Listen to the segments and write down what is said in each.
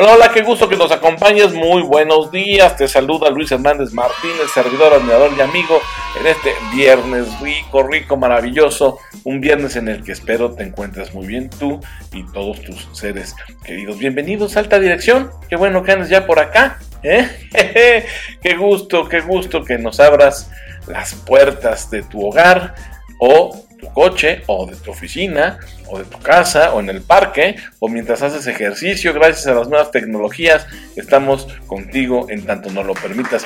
Hola, hola, qué gusto que nos acompañes. Muy buenos días. Te saluda Luis Hernández Martínez, servidor, admirador y amigo en este viernes rico, rico, maravilloso. Un viernes en el que espero te encuentres muy bien tú y todos tus seres queridos. Bienvenidos a Alta Dirección. Qué bueno que andes ya por acá. ¿eh? qué gusto, qué gusto que nos abras las puertas de tu hogar o tu coche o de tu oficina o de tu casa o en el parque o mientras haces ejercicio gracias a las nuevas tecnologías estamos contigo en tanto nos lo permitas.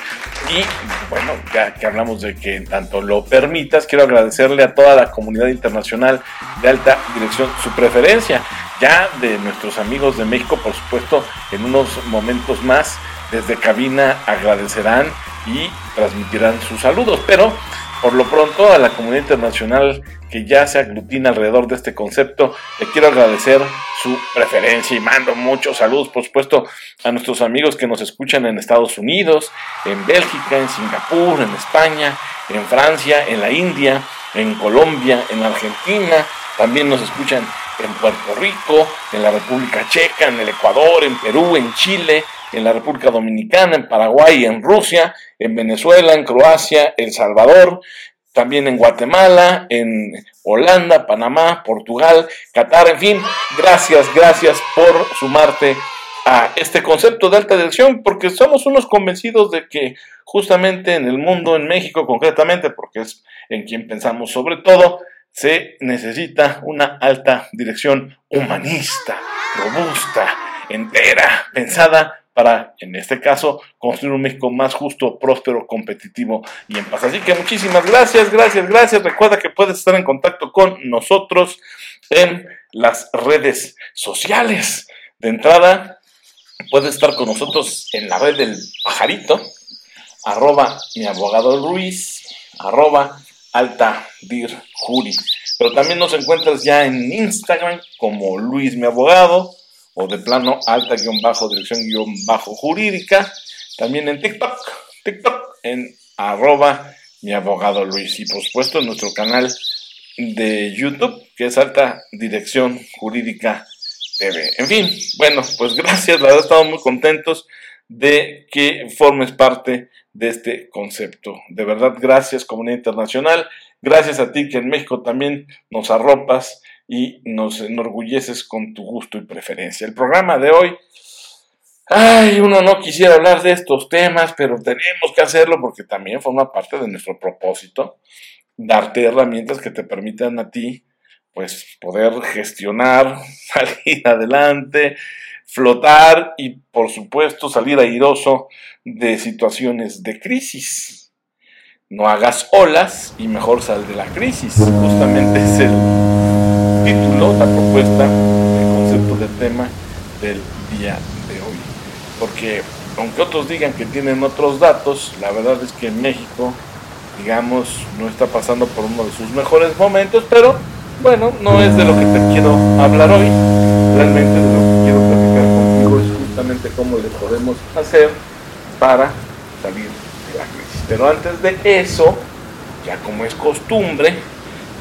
Y bueno ya que hablamos de que en tanto lo permitas quiero agradecerle a toda la comunidad internacional de alta dirección su preferencia ya de nuestros amigos de México por supuesto en unos momentos más desde cabina agradecerán y transmitirán sus saludos pero por lo pronto, a la comunidad internacional que ya se aglutina alrededor de este concepto, le quiero agradecer su preferencia y mando muchos saludos, por supuesto, a nuestros amigos que nos escuchan en Estados Unidos, en Bélgica, en Singapur, en España, en Francia, en la India, en Colombia, en Argentina, también nos escuchan en Puerto Rico, en la República Checa, en el Ecuador, en Perú, en Chile, en la República Dominicana, en Paraguay, en Rusia, en Venezuela, en Croacia, El Salvador, también en Guatemala, en Holanda, Panamá, Portugal, Qatar, en fin, gracias, gracias por sumarte a este concepto de alta dirección, porque somos unos convencidos de que justamente en el mundo, en México concretamente, porque es en quien pensamos sobre todo, se necesita una alta dirección humanista, robusta, entera, pensada para, en este caso, construir un México más justo, próspero, competitivo y en paz. Así que muchísimas gracias, gracias, gracias. Recuerda que puedes estar en contacto con nosotros en las redes sociales. De entrada, puedes estar con nosotros en la red del pajarito, arroba mi abogado Luis, arroba alta dir juri. Pero también nos encuentras ya en Instagram como Luis mi abogado o de plano alta guion bajo dirección guion bajo jurídica. También en TikTok, TikTok en arroba mi abogado Luis. Y por supuesto en nuestro canal de YouTube que es alta dirección jurídica TV. En fin, bueno, pues gracias, la verdad estamos muy contentos de que formes parte de este concepto. De verdad, gracias comunidad internacional, gracias a ti que en México también nos arropas y nos enorgulleces con tu gusto y preferencia. El programa de hoy, ay, uno no quisiera hablar de estos temas, pero tenemos que hacerlo porque también forma parte de nuestro propósito, darte herramientas que te permitan a ti, pues, poder gestionar, salir adelante, flotar y, por supuesto, salir airoso de situaciones de crisis. No hagas olas y mejor sal de la crisis. Justamente es el título, la propuesta, el concepto del tema del día de hoy. Porque aunque otros digan que tienen otros datos, la verdad es que México, digamos, no está pasando por uno de sus mejores momentos, pero bueno, no es de lo que te quiero hablar hoy. Realmente de lo que quiero platicar contigo es justamente cómo le podemos hacer para salir de la crisis. Pero antes de eso, ya como es costumbre,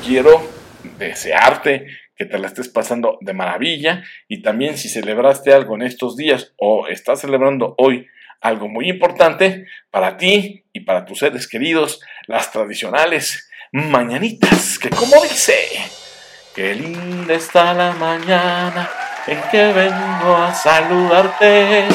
quiero desearte que te la estés pasando de maravilla. Y también si celebraste algo en estos días o estás celebrando hoy algo muy importante para ti y para tus seres queridos, las tradicionales mañanitas, que como dice, qué linda está la mañana en que vengo a saludarte,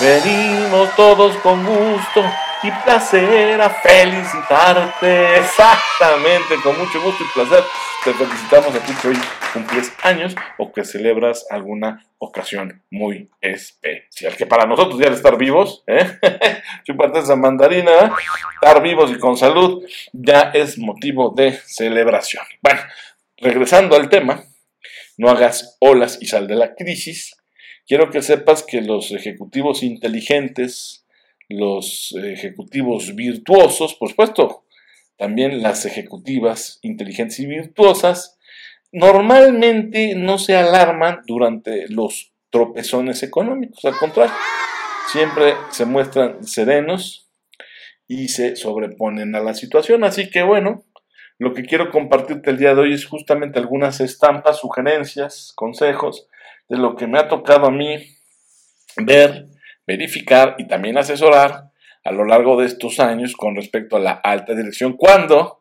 venimos todos con gusto y placer a felicitarte. Exactamente, con mucho gusto y placer te felicitamos a ti que hoy cumples años o que celebras alguna ocasión muy especial. Que para nosotros ya de estar vivos, ¿eh? chupate esa mandarina, estar vivos y con salud ya es motivo de celebración. Bueno, regresando al tema, no hagas olas y sal de la crisis. Quiero que sepas que los ejecutivos inteligentes, los ejecutivos virtuosos, por supuesto, también las ejecutivas inteligentes y virtuosas, normalmente no se alarman durante los tropezones económicos, al contrario, siempre se muestran serenos y se sobreponen a la situación. Así que bueno, lo que quiero compartirte el día de hoy es justamente algunas estampas, sugerencias, consejos de lo que me ha tocado a mí ver, verificar y también asesorar a lo largo de estos años con respecto a la alta dirección cuando,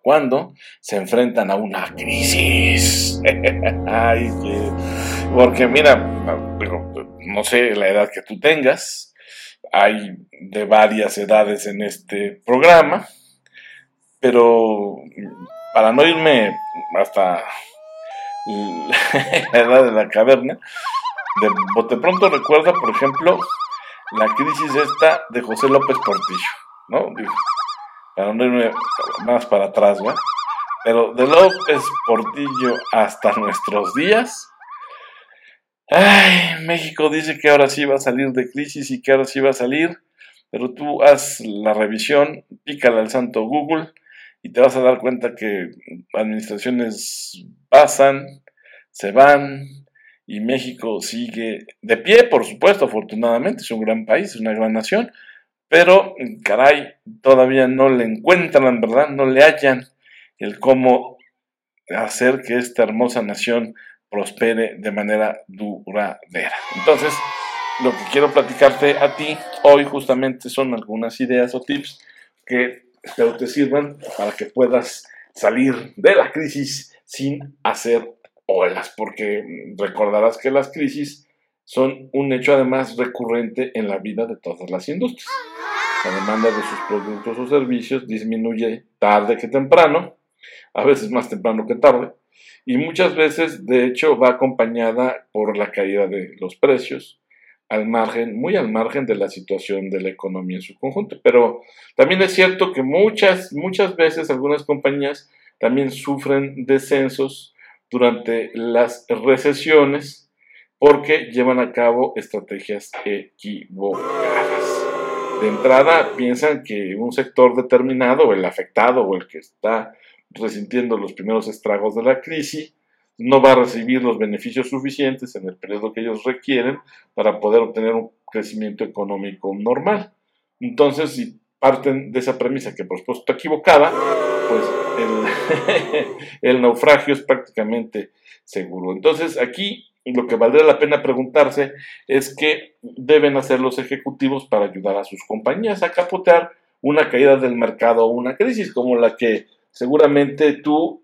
se enfrentan a una crisis. Porque mira, no sé la edad que tú tengas, hay de varias edades en este programa, pero para no irme hasta la edad de la caverna, de pronto recuerda, por ejemplo, la crisis esta de José López Portillo, ¿no? para no irme más para atrás, ¿verdad? Pero de López Portillo hasta nuestros días, ay, México dice que ahora sí va a salir de crisis y que ahora sí va a salir, pero tú haz la revisión, pícala al santo Google y te vas a dar cuenta que administraciones pasan, se van, y México sigue de pie, por supuesto, afortunadamente, es un gran país, es una gran nación, pero caray, todavía no le encuentran, ¿verdad? No le hallan el cómo hacer que esta hermosa nación prospere de manera duradera. Entonces, lo que quiero platicarte a ti hoy justamente son algunas ideas o tips que te sirvan para que puedas salir de la crisis sin hacer olas, porque recordarás que las crisis son un hecho además recurrente en la vida de todas las industrias. La demanda de sus productos o servicios disminuye tarde que temprano, a veces más temprano que tarde, y muchas veces de hecho va acompañada por la caída de los precios, al margen, muy al margen de la situación de la economía en su conjunto. Pero también es cierto que muchas, muchas veces algunas compañías también sufren descensos durante las recesiones porque llevan a cabo estrategias equivocadas. De entrada piensan que un sector determinado, el afectado o el que está resintiendo los primeros estragos de la crisis, no va a recibir los beneficios suficientes en el periodo que ellos requieren para poder obtener un crecimiento económico normal. Entonces, si parten de esa premisa que por supuesto está equivocada, pues el, naufragio es prácticamente seguro. Entonces aquí lo que valdría la pena preguntarse es qué deben hacer los ejecutivos para ayudar a sus compañías a capotear una caída del mercado o una crisis como la que seguramente tú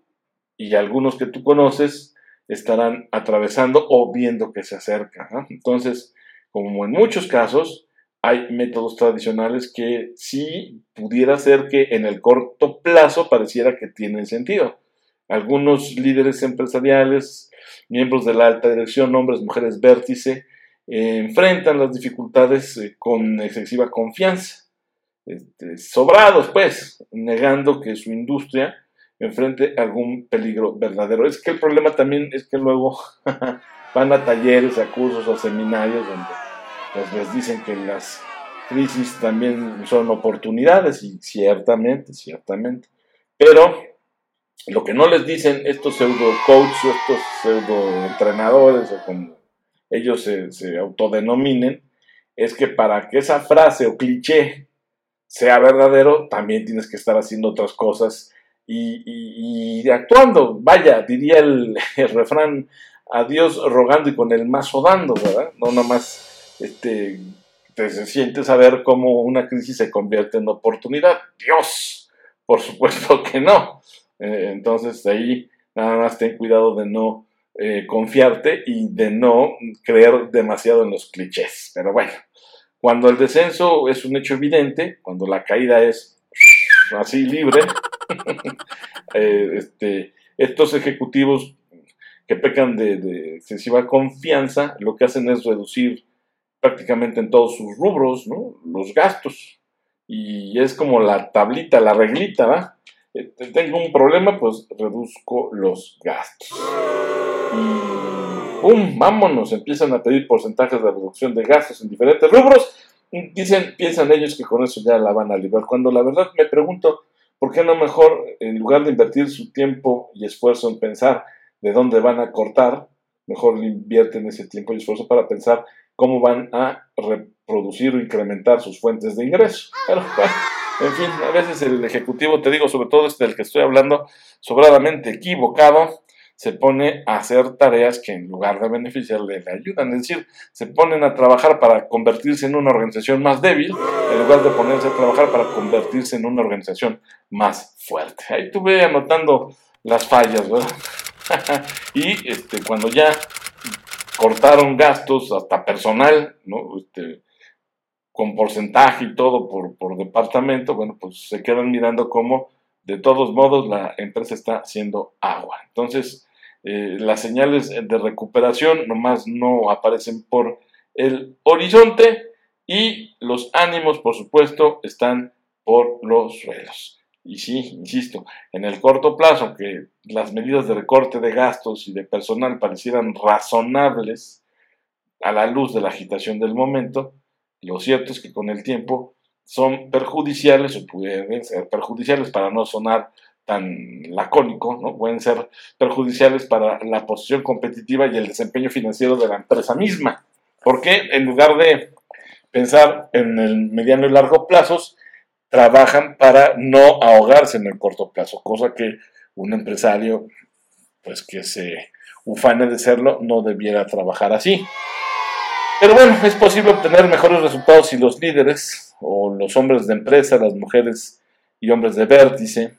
y algunos que tú conoces estarán atravesando o viendo que se acerca. Entonces, como en muchos casos, hay métodos tradicionales que sí pudiera ser que en el corto plazo pareciera que tienen sentido. Algunos líderes empresariales, miembros de la alta dirección, hombres, mujeres vértice, eh, enfrentan las dificultades eh, con excesiva confianza, este, sobrados pues, negando que su industria enfrente algún peligro verdadero. Es que el problema también es que luego van a talleres, a cursos, a seminarios donde pues les dicen que las crisis también son oportunidades y ciertamente, ciertamente. Pero lo que no les dicen estos pseudo coaches, estos pseudo entrenadores o como ellos se, autodenominen, es que para que esa frase o cliché sea verdadero, también tienes que estar haciendo otras cosas y, actuando. Vaya, diría el, el refrán, a Dios rogando y con el mazo dando, ¿verdad? No nomás este, te sientes a ver cómo una crisis se convierte en oportunidad. Dios, por supuesto que no. Eh, entonces ahí nada más ten cuidado de no eh, confiarte y de no creer demasiado en los clichés. Pero bueno, cuando el descenso es un hecho evidente, cuando la caída es así libre, eh, este, estos ejecutivos que pecan de excesiva confianza, lo que hacen es reducir prácticamente en todos sus rubros. Los gastos. Y es como la tablita, la reglita, ¿va? Eh, tengo un problema, pues reduzco los gastos. Y ¡pum! Vámonos, empiezan a pedir porcentajes de reducción de gastos en diferentes rubros. Dicen, piensan ellos que con eso ya la van a librar. Cuando la verdad me pregunto, ¿por qué no mejor, en lugar de invertir su tiempo y esfuerzo en pensar de dónde van a cortar, mejor invierten ese tiempo y esfuerzo para pensar cómo van a reproducir o incrementar sus fuentes de ingreso. Pero bueno, en fin, a veces el ejecutivo, te digo, sobre todo este del que estoy hablando, sobradamente equivocado, se pone a hacer tareas que en lugar de beneficiarle le ayudan. Es decir, se ponen a trabajar para convertirse en una organización más débil, en lugar de ponerse a trabajar para convertirse en una organización más fuerte. Ahí tuve anotando las fallas, ¿verdad? y este, cuando ya cortaron gastos hasta personal, ¿no? Este, con porcentaje y todo por, departamento, bueno, pues se quedan mirando cómo de todos modos la empresa está haciendo agua. Entonces, eh, las señales de recuperación nomás no aparecen por el horizonte y los ánimos, por supuesto, están por los suelos. Y sí, insisto, en el corto plazo, que las medidas de recorte de gastos y de personal parecieran razonables a la luz de la agitación del momento, lo cierto es que con el tiempo son perjudiciales o pueden ser perjudiciales para no sonar tan lacónico, ¿no? pueden ser perjudiciales para la posición competitiva y el desempeño financiero de la empresa misma. Porque en lugar de pensar en el mediano y largo plazos, trabajan para no ahogarse en el corto plazo, cosa que un empresario, pues que se ufane de serlo, no debiera trabajar así. Pero bueno, es posible obtener mejores resultados si los líderes o los hombres de empresa, las mujeres y hombres de vértice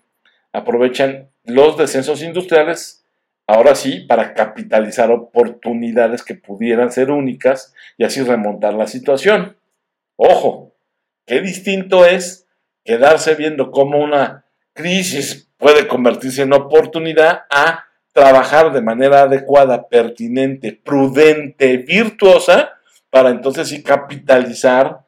aprovechan los descensos industriales, ahora sí, para capitalizar oportunidades que pudieran ser únicas y así remontar la situación. Ojo, qué distinto es quedarse viendo cómo una crisis puede convertirse en oportunidad a trabajar de manera adecuada, pertinente, prudente, virtuosa, para entonces sí capitalizar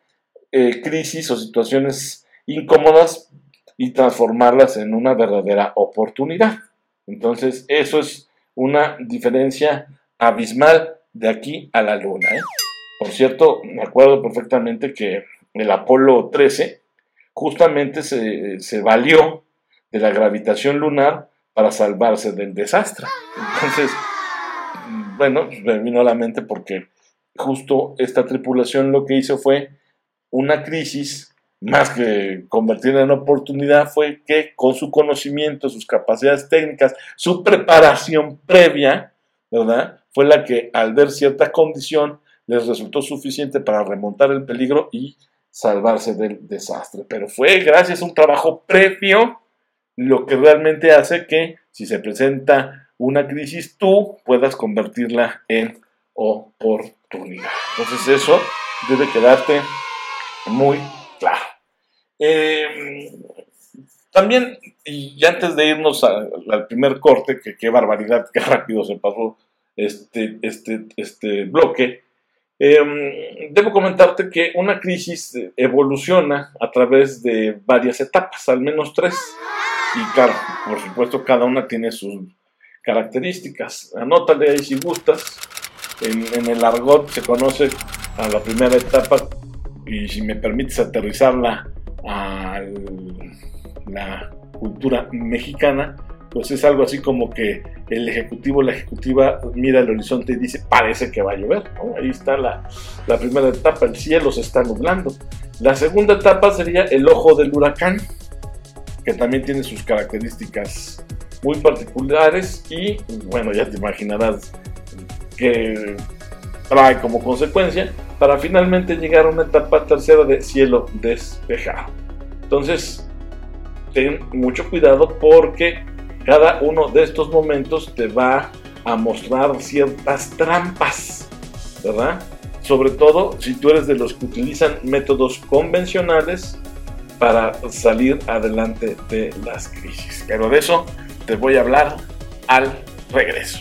eh, crisis o situaciones incómodas y transformarlas en una verdadera oportunidad. Entonces, eso es una diferencia abismal de aquí a la luna. ¿eh? Por cierto, me acuerdo perfectamente que el Apolo 13 justamente se, se valió de la gravitación lunar para salvarse del desastre. Entonces, bueno, me vino a la mente porque justo esta tripulación lo que hizo fue una crisis más que convertirla en oportunidad, fue que con su conocimiento, sus capacidades técnicas, su preparación previa, ¿verdad? Fue la que al ver cierta condición les resultó suficiente para remontar el peligro y salvarse del desastre. Pero fue gracias a un trabajo previo lo que realmente hace que si se presenta una crisis, tú puedas convertirla en oportunidad. Entonces eso debe quedarte muy claro. Eh, también, y antes de irnos al primer corte, que qué barbaridad, qué rápido se pasó este, este, este bloque, em, debo comentarte que una crisis evoluciona a través de varias etapas, al menos tres. Y claro, por supuesto, cada una tiene sus características. Anótale ahí si gustas. En, en el argot se conoce a la primera etapa y si me permites aterrizarla a la cultura mexicana, pues es algo así como que el ejecutivo, la ejecutiva mira el horizonte y dice, parece que va a llover. Ahí está la, la, primera etapa, el cielo se está nublando. La segunda etapa sería el ojo del huracán, que también tiene sus características muy particulares y bueno, ya te imaginarás que trae como consecuencia para finalmente llegar a una etapa tercera de cielo despejado. Entonces, ten mucho cuidado porque cada uno de estos momentos te va a mostrar ciertas trampas, ¿verdad? Sobre todo si tú eres de los que utilizan métodos convencionales para salir adelante de las crisis. Pero de eso te voy a hablar al regreso.